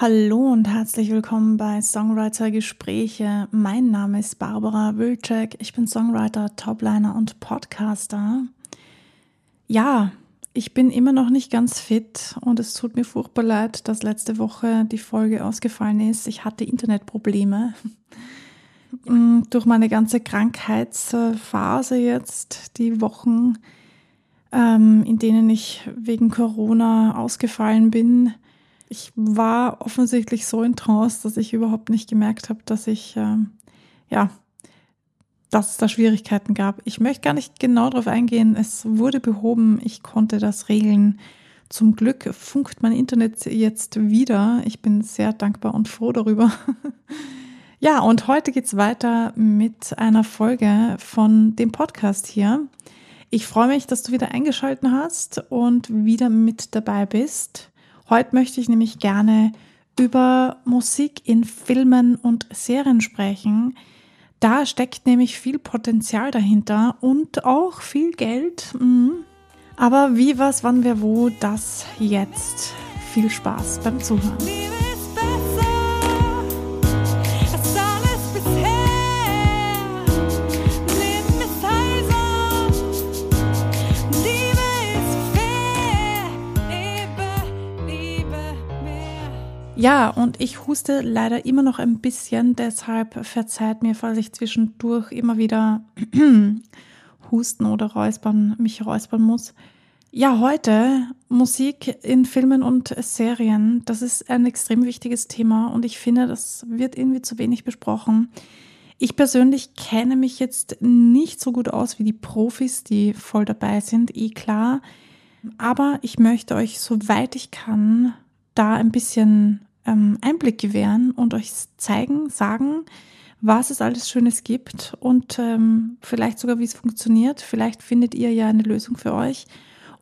Hallo und herzlich willkommen bei Songwriter Gespräche. Mein Name ist Barbara Wilczek. Ich bin Songwriter, Topliner und Podcaster. Ja, ich bin immer noch nicht ganz fit und es tut mir furchtbar leid, dass letzte Woche die Folge ausgefallen ist. Ich hatte Internetprobleme. Mm, durch meine ganze Krankheitsphase jetzt, die Wochen, ähm, in denen ich wegen Corona ausgefallen bin, ich war offensichtlich so in Trance, dass ich überhaupt nicht gemerkt habe, dass ich, ähm, ja, dass es da Schwierigkeiten gab. Ich möchte gar nicht genau darauf eingehen. Es wurde behoben. Ich konnte das regeln. Zum Glück funkt mein Internet jetzt wieder. Ich bin sehr dankbar und froh darüber. ja, und heute geht's weiter mit einer Folge von dem Podcast hier. Ich freue mich, dass du wieder eingeschalten hast und wieder mit dabei bist. Heute möchte ich nämlich gerne über Musik in Filmen und Serien sprechen. Da steckt nämlich viel Potenzial dahinter und auch viel Geld. Mhm. Aber wie, was, wann, wer, wo, das jetzt. Viel Spaß beim Zuhören. Ja, und ich huste leider immer noch ein bisschen, deshalb verzeiht mir, falls ich zwischendurch immer wieder husten oder räuspern, mich räuspern muss. Ja, heute Musik in Filmen und Serien, das ist ein extrem wichtiges Thema und ich finde, das wird irgendwie zu wenig besprochen. Ich persönlich kenne mich jetzt nicht so gut aus wie die Profis, die voll dabei sind, eh klar. Aber ich möchte euch, soweit ich kann, da ein bisschen ähm, Einblick gewähren und euch zeigen, sagen, was es alles Schönes gibt und ähm, vielleicht sogar, wie es funktioniert. Vielleicht findet ihr ja eine Lösung für euch.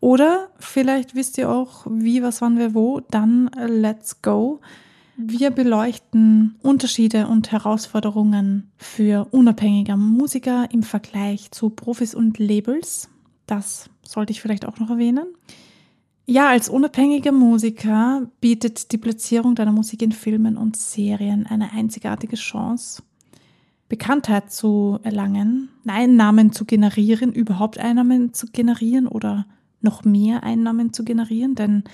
Oder vielleicht wisst ihr auch, wie, was, wann, wer, wo. Dann äh, let's go. Wir beleuchten Unterschiede und Herausforderungen für unabhängige Musiker im Vergleich zu Profis und Labels. Das sollte ich vielleicht auch noch erwähnen. Ja, als unabhängiger Musiker bietet die Platzierung deiner Musik in Filmen und Serien eine einzigartige Chance, Bekanntheit zu erlangen, Einnahmen zu generieren, überhaupt Einnahmen zu generieren oder noch mehr Einnahmen zu generieren, denn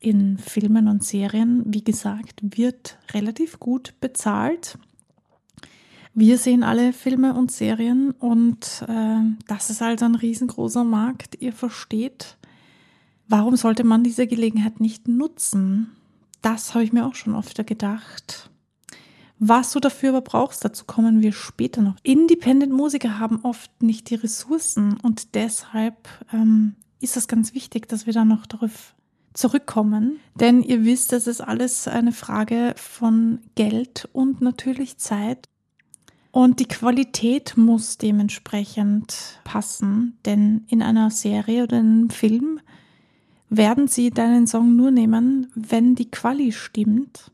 in Filmen und Serien, wie gesagt, wird relativ gut bezahlt. Wir sehen alle Filme und Serien und äh, das ist also ein riesengroßer Markt. Ihr versteht, Warum sollte man diese Gelegenheit nicht nutzen? Das habe ich mir auch schon öfter gedacht. Was du dafür aber brauchst, dazu kommen wir später noch. Independent-Musiker haben oft nicht die Ressourcen und deshalb ähm, ist es ganz wichtig, dass wir da noch darauf zurückkommen. Denn ihr wisst, das ist alles eine Frage von Geld und natürlich Zeit. Und die Qualität muss dementsprechend passen, denn in einer Serie oder in einem Film werden sie deinen Song nur nehmen, wenn die Quali stimmt.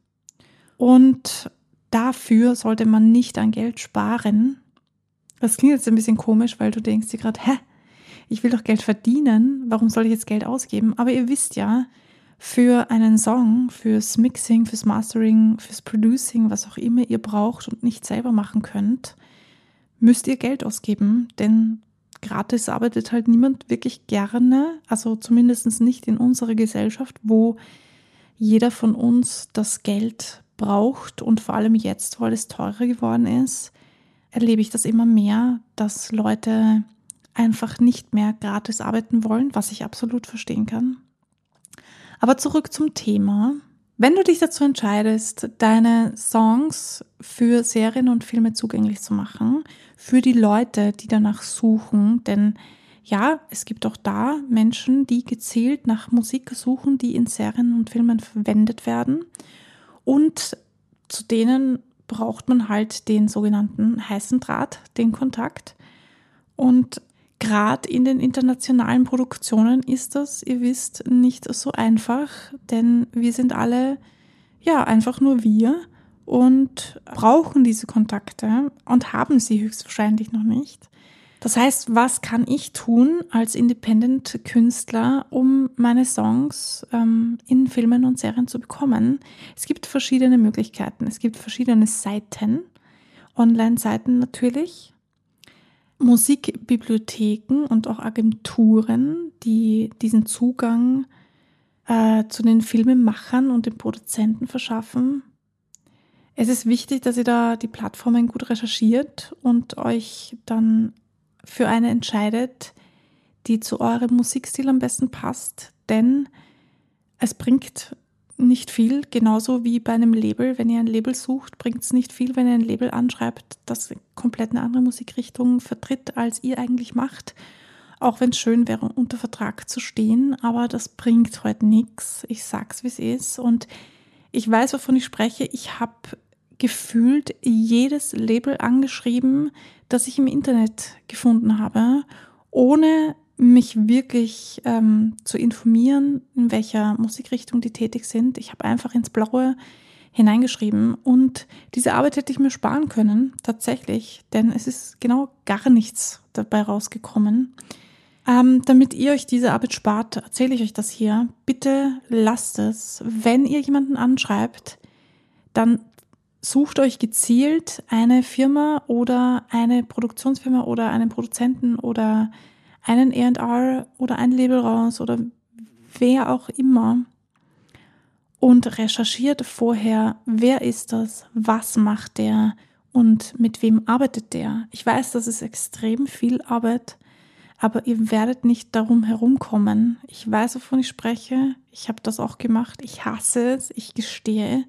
Und dafür sollte man nicht an Geld sparen. Das klingt jetzt ein bisschen komisch, weil du denkst dir gerade, hä, ich will doch Geld verdienen, warum soll ich jetzt Geld ausgeben? Aber ihr wisst ja, für einen Song, fürs Mixing, fürs Mastering, fürs Producing, was auch immer ihr braucht und nicht selber machen könnt, müsst ihr Geld ausgeben, denn gratis arbeitet halt niemand wirklich gerne, also zumindest nicht in unserer Gesellschaft, wo jeder von uns das Geld braucht und vor allem jetzt, wo alles teurer geworden ist, erlebe ich das immer mehr, dass Leute einfach nicht mehr gratis arbeiten wollen, was ich absolut verstehen kann. Aber zurück zum Thema. Wenn du dich dazu entscheidest, deine Songs für Serien und Filme zugänglich zu machen, für die Leute, die danach suchen, denn ja, es gibt auch da Menschen, die gezielt nach Musik suchen, die in Serien und Filmen verwendet werden. Und zu denen braucht man halt den sogenannten heißen Draht, den Kontakt. Und Gerade in den internationalen Produktionen ist das, ihr wisst, nicht so einfach, denn wir sind alle ja einfach nur wir und brauchen diese Kontakte und haben sie höchstwahrscheinlich noch nicht. Das heißt, was kann ich tun als Independent-Künstler, um meine Songs ähm, in Filmen und Serien zu bekommen? Es gibt verschiedene Möglichkeiten. Es gibt verschiedene Seiten, Online-Seiten natürlich, Musikbibliotheken und auch Agenturen, die diesen Zugang äh, zu den Filmemachern und den Produzenten verschaffen. Es ist wichtig, dass ihr da die Plattformen gut recherchiert und euch dann für eine entscheidet, die zu eurem Musikstil am besten passt, denn es bringt nicht viel, genauso wie bei einem Label. Wenn ihr ein Label sucht, bringt es nicht viel, wenn ihr ein Label anschreibt, das komplett eine andere Musikrichtung vertritt, als ihr eigentlich macht. Auch wenn es schön wäre, unter Vertrag zu stehen, aber das bringt heute nichts. Ich sag's, wie es ist. Und ich weiß, wovon ich spreche. Ich habe gefühlt jedes Label angeschrieben, das ich im Internet gefunden habe, ohne mich wirklich ähm, zu informieren, in welcher Musikrichtung die tätig sind. Ich habe einfach ins Blaue hineingeschrieben und diese Arbeit hätte ich mir sparen können, tatsächlich, denn es ist genau gar nichts dabei rausgekommen. Ähm, damit ihr euch diese Arbeit spart, erzähle ich euch das hier. Bitte lasst es. Wenn ihr jemanden anschreibt, dann sucht euch gezielt eine Firma oder eine Produktionsfirma oder einen Produzenten oder einen ER oder ein Label raus oder wer auch immer und recherchiert vorher, wer ist das, was macht der und mit wem arbeitet der. Ich weiß, das ist extrem viel Arbeit, aber ihr werdet nicht darum herumkommen. Ich weiß, wovon ich spreche. Ich habe das auch gemacht. Ich hasse es. Ich gestehe.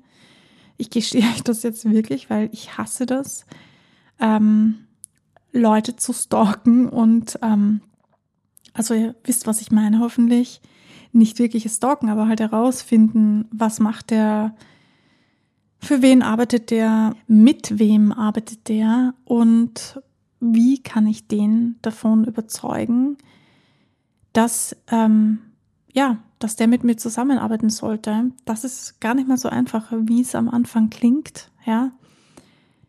Ich gestehe euch das jetzt wirklich, weil ich hasse das, ähm, Leute zu stalken und ähm, also ihr wisst, was ich meine, hoffentlich. Nicht wirkliches Stalken, aber halt herausfinden, was macht der, für wen arbeitet der, mit wem arbeitet der und wie kann ich den davon überzeugen, dass ähm, ja, dass der mit mir zusammenarbeiten sollte. Das ist gar nicht mal so einfach, wie es am Anfang klingt, ja.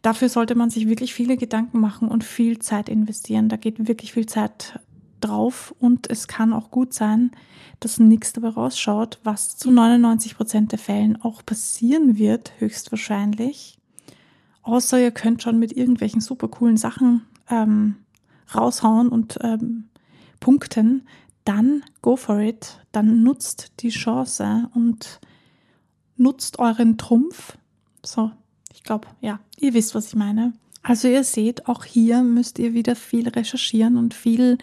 Dafür sollte man sich wirklich viele Gedanken machen und viel Zeit investieren. Da geht wirklich viel Zeit drauf und es kann auch gut sein, dass nichts dabei rausschaut, was zu 99 Prozent der Fällen auch passieren wird, höchstwahrscheinlich. Außer ihr könnt schon mit irgendwelchen super coolen Sachen ähm, raushauen und ähm, punkten, dann go for it, dann nutzt die Chance und nutzt euren Trumpf. So, ich glaube, ja, ihr wisst, was ich meine. Also ihr seht, auch hier müsst ihr wieder viel recherchieren und viel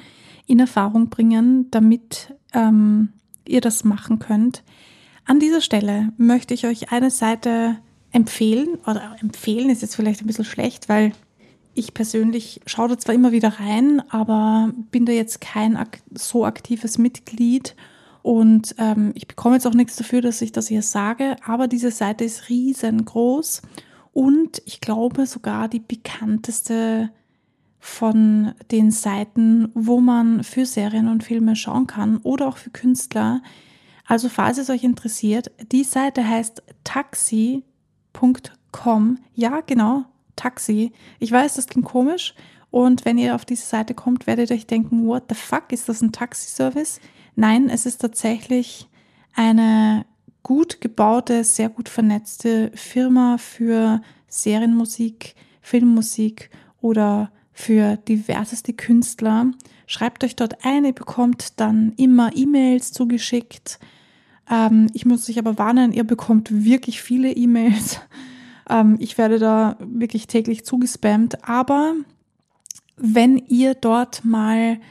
in Erfahrung bringen, damit ähm, ihr das machen könnt. An dieser Stelle möchte ich euch eine Seite empfehlen, oder empfehlen ist jetzt vielleicht ein bisschen schlecht, weil ich persönlich schaue da zwar immer wieder rein, aber bin da jetzt kein so aktives Mitglied und ähm, ich bekomme jetzt auch nichts dafür, dass ich das hier sage, aber diese Seite ist riesengroß und ich glaube sogar die bekannteste von den Seiten, wo man für Serien und Filme schauen kann oder auch für Künstler. Also falls es euch interessiert, die Seite heißt taxi.com. Ja, genau, Taxi. Ich weiß, das klingt komisch. Und wenn ihr auf diese Seite kommt, werdet ihr euch denken, what the fuck, ist das ein Taxiservice? Nein, es ist tatsächlich eine gut gebaute, sehr gut vernetzte Firma für Serienmusik, Filmmusik oder für diverseste Künstler. Schreibt euch dort ein, ihr bekommt dann immer E-Mails zugeschickt. Ähm, ich muss euch aber warnen, ihr bekommt wirklich viele E-Mails. Ähm, ich werde da wirklich täglich zugespammt. Aber wenn ihr dort mal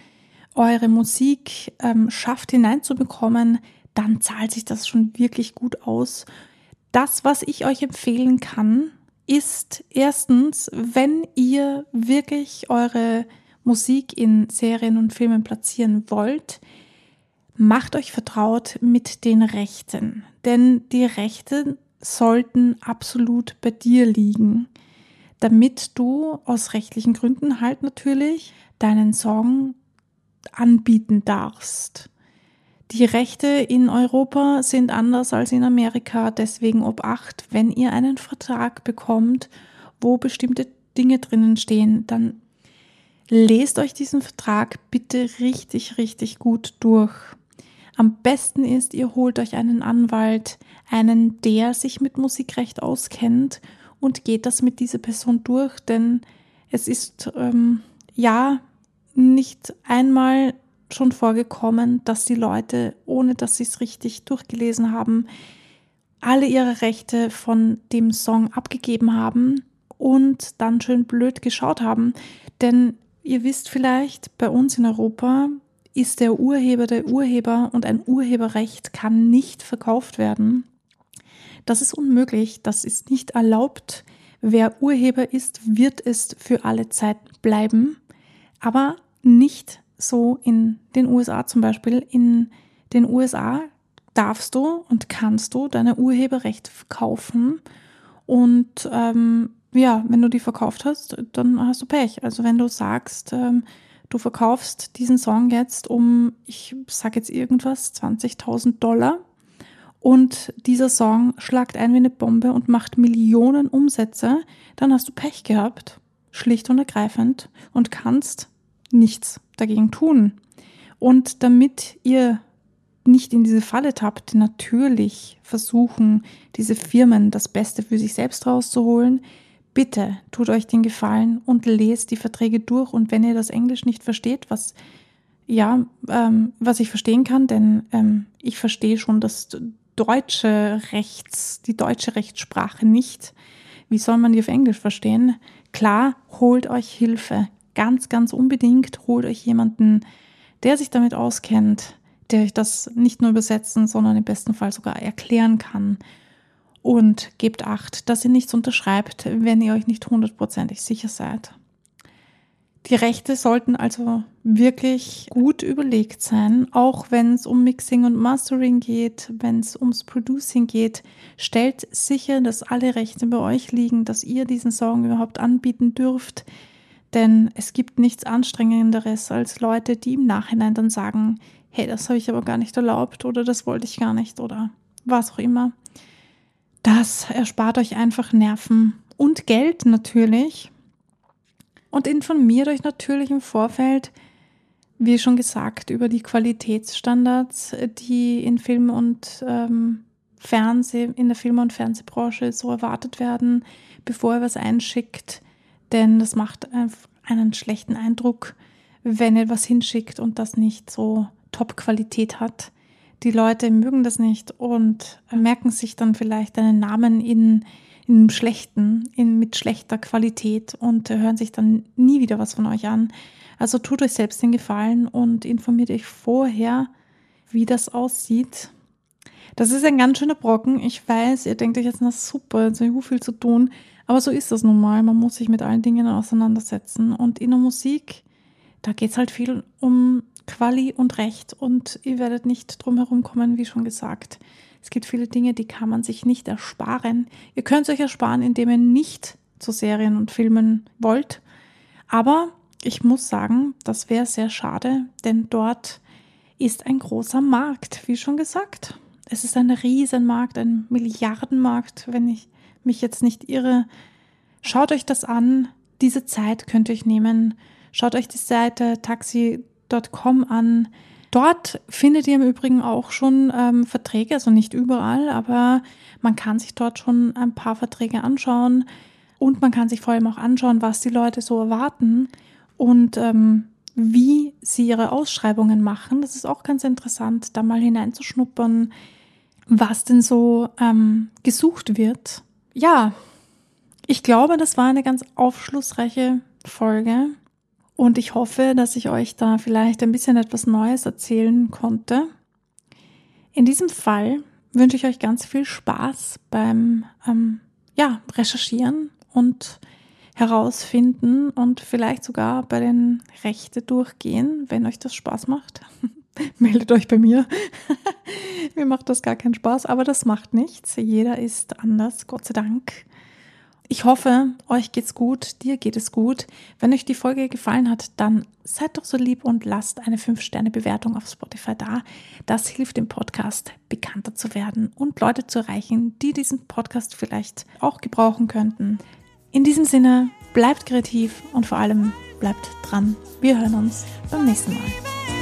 eure Musik ähm, schafft hineinzubekommen, dann zahlt sich das schon wirklich gut aus. Das, was ich euch empfehlen kann, ist erstens, wenn ihr wirklich eure Musik in Serien und Filmen platzieren wollt, macht euch vertraut mit den Rechten. Denn die Rechte sollten absolut bei dir liegen, damit du aus rechtlichen Gründen halt natürlich deinen Song anbieten darfst. Die Rechte in Europa sind anders als in Amerika, deswegen ob acht, wenn ihr einen Vertrag bekommt, wo bestimmte Dinge drinnen stehen, dann lest euch diesen Vertrag bitte richtig, richtig gut durch. Am besten ist, ihr holt euch einen Anwalt, einen, der sich mit Musikrecht auskennt und geht das mit dieser Person durch, denn es ist ähm, ja nicht einmal schon vorgekommen, dass die Leute, ohne dass sie es richtig durchgelesen haben, alle ihre Rechte von dem Song abgegeben haben und dann schön blöd geschaut haben. Denn ihr wisst vielleicht, bei uns in Europa ist der Urheber der Urheber und ein Urheberrecht kann nicht verkauft werden. Das ist unmöglich, das ist nicht erlaubt. Wer Urheber ist, wird es für alle Zeit bleiben, aber nicht so in den USA zum Beispiel. In den USA darfst du und kannst du deine Urheberrechte verkaufen und ähm, ja, wenn du die verkauft hast, dann hast du Pech. Also wenn du sagst, ähm, du verkaufst diesen Song jetzt um, ich sage jetzt irgendwas, 20.000 Dollar und dieser Song schlagt ein wie eine Bombe und macht Millionen Umsätze, dann hast du Pech gehabt, schlicht und ergreifend, und kannst nichts dagegen tun. Und damit ihr nicht in diese Falle tappt, natürlich versuchen diese Firmen das Beste für sich selbst rauszuholen, bitte tut euch den Gefallen und lest die Verträge durch. Und wenn ihr das Englisch nicht versteht, was ja, ähm, was ich verstehen kann, denn ähm, ich verstehe schon das deutsche Rechts, die deutsche Rechtssprache nicht. Wie soll man die auf Englisch verstehen? Klar, holt euch Hilfe. Ganz, ganz unbedingt holt euch jemanden, der sich damit auskennt, der euch das nicht nur übersetzen, sondern im besten Fall sogar erklären kann und gebt acht, dass ihr nichts unterschreibt, wenn ihr euch nicht hundertprozentig sicher seid. Die Rechte sollten also wirklich gut überlegt sein, auch wenn es um Mixing und Mastering geht, wenn es ums Producing geht. Stellt sicher, dass alle Rechte bei euch liegen, dass ihr diesen Song überhaupt anbieten dürft. Denn es gibt nichts Anstrengenderes als Leute, die im Nachhinein dann sagen, hey, das habe ich aber gar nicht erlaubt oder das wollte ich gar nicht oder was auch immer. Das erspart euch einfach Nerven und Geld natürlich. Und informiert euch natürlich im Vorfeld, wie schon gesagt, über die Qualitätsstandards, die in Film und ähm, Fernseh, in der Film- und Fernsehbranche so erwartet werden, bevor ihr was einschickt. Denn das macht einen schlechten Eindruck, wenn ihr was hinschickt und das nicht so Top-Qualität hat die Leute mögen das nicht und merken sich dann vielleicht einen Namen in, in schlechten, in, mit schlechter Qualität und hören sich dann nie wieder was von euch an. Also tut euch selbst den Gefallen und informiert euch vorher, wie das aussieht. Das ist ein ganz schöner Brocken. Ich weiß, ihr denkt euch jetzt, na super, jetzt habe ich viel zu tun. Aber so ist das nun mal. Man muss sich mit allen Dingen auseinandersetzen. Und in der Musik, da geht es halt viel um Quali und Recht und ihr werdet nicht drum herum kommen, wie schon gesagt. Es gibt viele Dinge, die kann man sich nicht ersparen. Ihr könnt es euch ersparen, indem ihr nicht zu Serien und Filmen wollt. Aber ich muss sagen, das wäre sehr schade, denn dort ist ein großer Markt, wie schon gesagt. Es ist ein Riesenmarkt, ein Milliardenmarkt, wenn ich mich jetzt nicht irre. Schaut euch das an. Diese Zeit könnt ihr euch nehmen. Schaut euch die Seite Taxi Dot.com an. Dort findet ihr im Übrigen auch schon ähm, Verträge, also nicht überall, aber man kann sich dort schon ein paar Verträge anschauen und man kann sich vor allem auch anschauen, was die Leute so erwarten und ähm, wie sie ihre Ausschreibungen machen. Das ist auch ganz interessant, da mal hineinzuschnuppern, was denn so ähm, gesucht wird. Ja, ich glaube, das war eine ganz aufschlussreiche Folge. Und ich hoffe, dass ich euch da vielleicht ein bisschen etwas Neues erzählen konnte. In diesem Fall wünsche ich euch ganz viel Spaß beim ähm, ja, Recherchieren und herausfinden und vielleicht sogar bei den Rechte durchgehen, wenn euch das Spaß macht. Meldet euch bei mir. mir macht das gar keinen Spaß, aber das macht nichts. Jeder ist anders, Gott sei Dank. Ich hoffe, euch geht's gut, dir geht es gut. Wenn euch die Folge gefallen hat, dann seid doch so lieb und lasst eine 5-Sterne-Bewertung auf Spotify da. Das hilft dem Podcast, bekannter zu werden und Leute zu erreichen, die diesen Podcast vielleicht auch gebrauchen könnten. In diesem Sinne, bleibt kreativ und vor allem bleibt bleibt dran. Wir hören uns beim nächsten Mal.